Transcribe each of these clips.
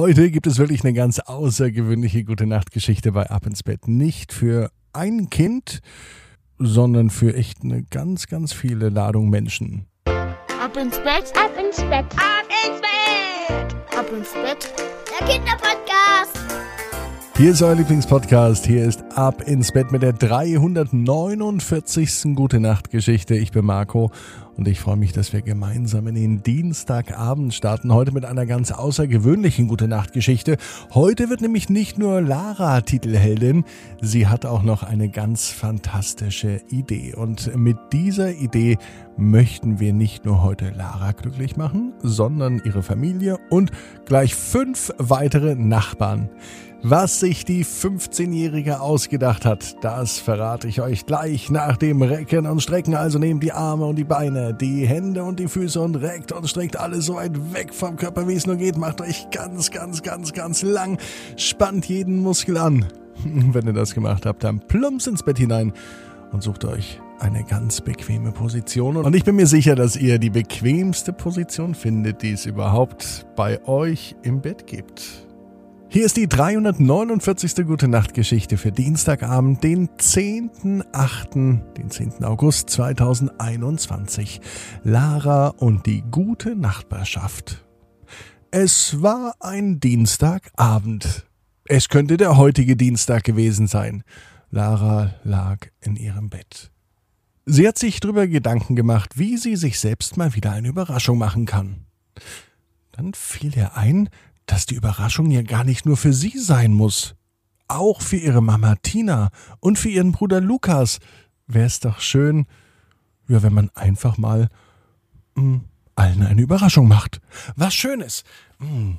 Heute gibt es wirklich eine ganz außergewöhnliche gute Nachtgeschichte bei Ab ins Bett. Nicht für ein Kind, sondern für echt eine ganz, ganz viele Ladung Menschen. Ab ins Bett, Ab ins Bett. ab ins Bett, ab ins Bett. Der Kinderpodcast. Hier ist euer Lieblingspodcast. Hier ist Ab ins Bett mit der 349. Gute Nacht Geschichte. Ich bin Marco und ich freue mich, dass wir gemeinsam in den Dienstagabend starten. Heute mit einer ganz außergewöhnlichen Gute Nacht Geschichte. Heute wird nämlich nicht nur Lara Titelheldin, sie hat auch noch eine ganz fantastische Idee. Und mit dieser Idee möchten wir nicht nur heute Lara glücklich machen, sondern ihre Familie und gleich fünf weitere Nachbarn. Was sich die 15-Jährige ausgedacht hat, das verrate ich euch gleich nach dem Recken und Strecken. Also nehmt die Arme und die Beine, die Hände und die Füße und reckt und streckt alles so weit weg vom Körper, wie es nur geht. Macht euch ganz, ganz, ganz, ganz lang. Spannt jeden Muskel an. Wenn ihr das gemacht habt, dann plumps ins Bett hinein und sucht euch eine ganz bequeme Position. Und ich bin mir sicher, dass ihr die bequemste Position findet, die es überhaupt bei euch im Bett gibt. Hier ist die 349. Gute Nacht Geschichte für Dienstagabend, den 10.8., den 10. August 2021. Lara und die gute Nachbarschaft. Es war ein Dienstagabend. Es könnte der heutige Dienstag gewesen sein. Lara lag in ihrem Bett. Sie hat sich darüber Gedanken gemacht, wie sie sich selbst mal wieder eine Überraschung machen kann. Dann fiel ihr ein, dass die Überraschung ja gar nicht nur für sie sein muss. Auch für ihre Mama Tina und für ihren Bruder Lukas wäre es doch schön, ja, wenn man einfach mal mh, allen eine Überraschung macht. Was Schönes. Mh.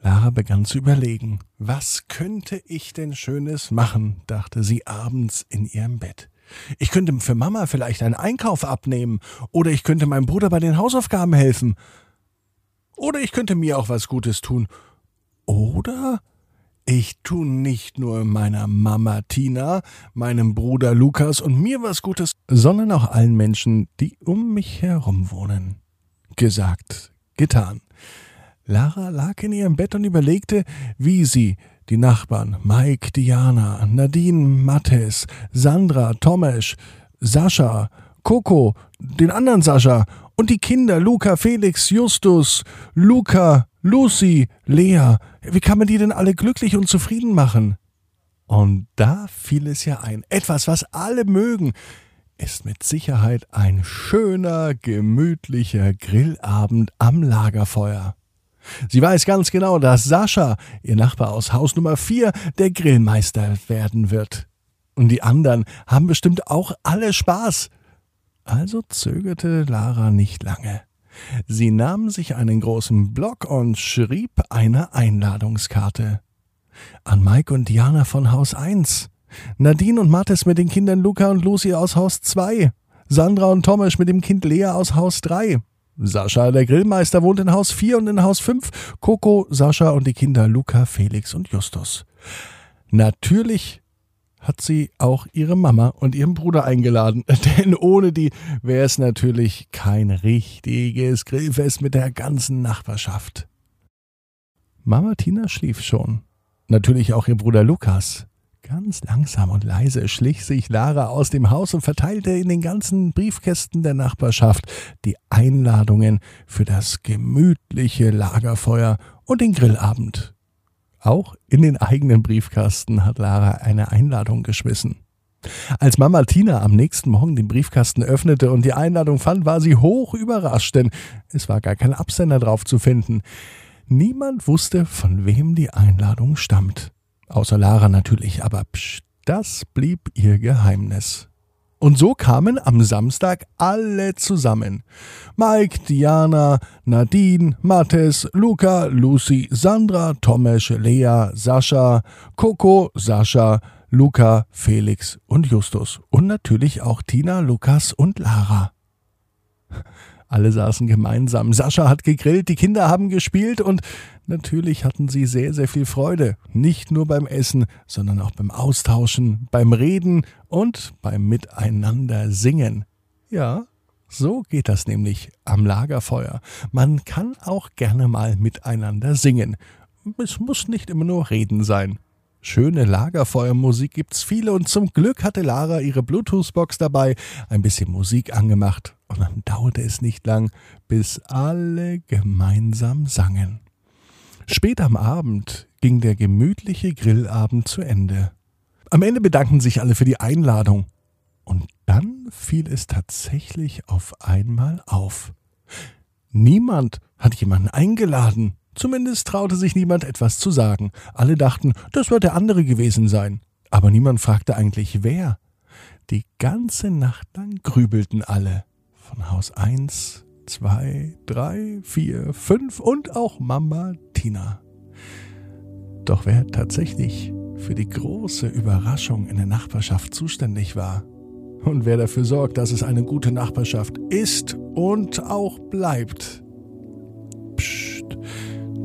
Lara begann zu überlegen, was könnte ich denn Schönes machen, dachte sie abends in ihrem Bett. Ich könnte für Mama vielleicht einen Einkauf abnehmen, oder ich könnte meinem Bruder bei den Hausaufgaben helfen. Oder ich könnte mir auch was Gutes tun. Oder ich tu nicht nur meiner Mama Tina, meinem Bruder Lukas und mir was Gutes, sondern auch allen Menschen, die um mich herum wohnen. Gesagt, getan. Lara lag in ihrem Bett und überlegte, wie sie die Nachbarn Mike, Diana, Nadine, Mattes, Sandra, Tomesch, Sascha, Coco, den anderen Sascha und die Kinder Luca, Felix, Justus, Luca, Lucy, Lea, wie kann man die denn alle glücklich und zufrieden machen? Und da fiel es ja ein, etwas, was alle mögen, ist mit Sicherheit ein schöner, gemütlicher Grillabend am Lagerfeuer. Sie weiß ganz genau, dass Sascha, ihr Nachbar aus Haus Nummer 4, der Grillmeister werden wird. Und die anderen haben bestimmt auch alle Spaß. Also zögerte Lara nicht lange. Sie nahm sich einen großen Block und schrieb eine Einladungskarte. An Mike und Diana von Haus 1, Nadine und Mathis mit den Kindern Luca und Lucy aus Haus 2, Sandra und Thomas mit dem Kind Lea aus Haus 3, Sascha, der Grillmeister, wohnt in Haus 4 und in Haus 5, Coco, Sascha und die Kinder Luca, Felix und Justus. Natürlich hat sie auch ihre Mama und ihren Bruder eingeladen, denn ohne die wäre es natürlich kein richtiges Grillfest mit der ganzen Nachbarschaft. Mama Tina schlief schon. Natürlich auch ihr Bruder Lukas. Ganz langsam und leise schlich sich Lara aus dem Haus und verteilte in den ganzen Briefkästen der Nachbarschaft die Einladungen für das gemütliche Lagerfeuer und den Grillabend. Auch in den eigenen Briefkasten hat Lara eine Einladung geschmissen. Als Mama Tina am nächsten Morgen den Briefkasten öffnete und die Einladung fand, war sie hoch überrascht, denn es war gar kein Absender drauf zu finden. Niemand wusste, von wem die Einladung stammt. Außer Lara natürlich, aber psch, das blieb ihr Geheimnis. Und so kamen am Samstag alle zusammen. Mike, Diana, Nadine, Mattes, Luca, Lucy, Sandra, Tomesch, Lea, Sascha, Coco, Sascha, Luca, Felix und Justus. Und natürlich auch Tina, Lukas und Lara. Alle saßen gemeinsam. Sascha hat gegrillt, die Kinder haben gespielt und natürlich hatten sie sehr, sehr viel Freude. Nicht nur beim Essen, sondern auch beim Austauschen, beim Reden und beim Miteinander singen. Ja, so geht das nämlich am Lagerfeuer. Man kann auch gerne mal miteinander singen, es muss nicht immer nur Reden sein. Schöne Lagerfeuermusik gibt's viele und zum Glück hatte Lara ihre Bluetooth-Box dabei, ein bisschen Musik angemacht und dann dauerte es nicht lang, bis alle gemeinsam sangen. Spät am Abend ging der gemütliche Grillabend zu Ende. Am Ende bedankten sich alle für die Einladung. Und dann fiel es tatsächlich auf einmal auf. Niemand hat jemanden eingeladen. Zumindest traute sich niemand etwas zu sagen. Alle dachten, das wird der andere gewesen sein. Aber niemand fragte eigentlich wer. Die ganze Nacht lang grübelten alle. Von Haus 1, 2, 3, 4, 5 und auch Mama Tina. Doch wer tatsächlich für die große Überraschung in der Nachbarschaft zuständig war und wer dafür sorgt, dass es eine gute Nachbarschaft ist und auch bleibt,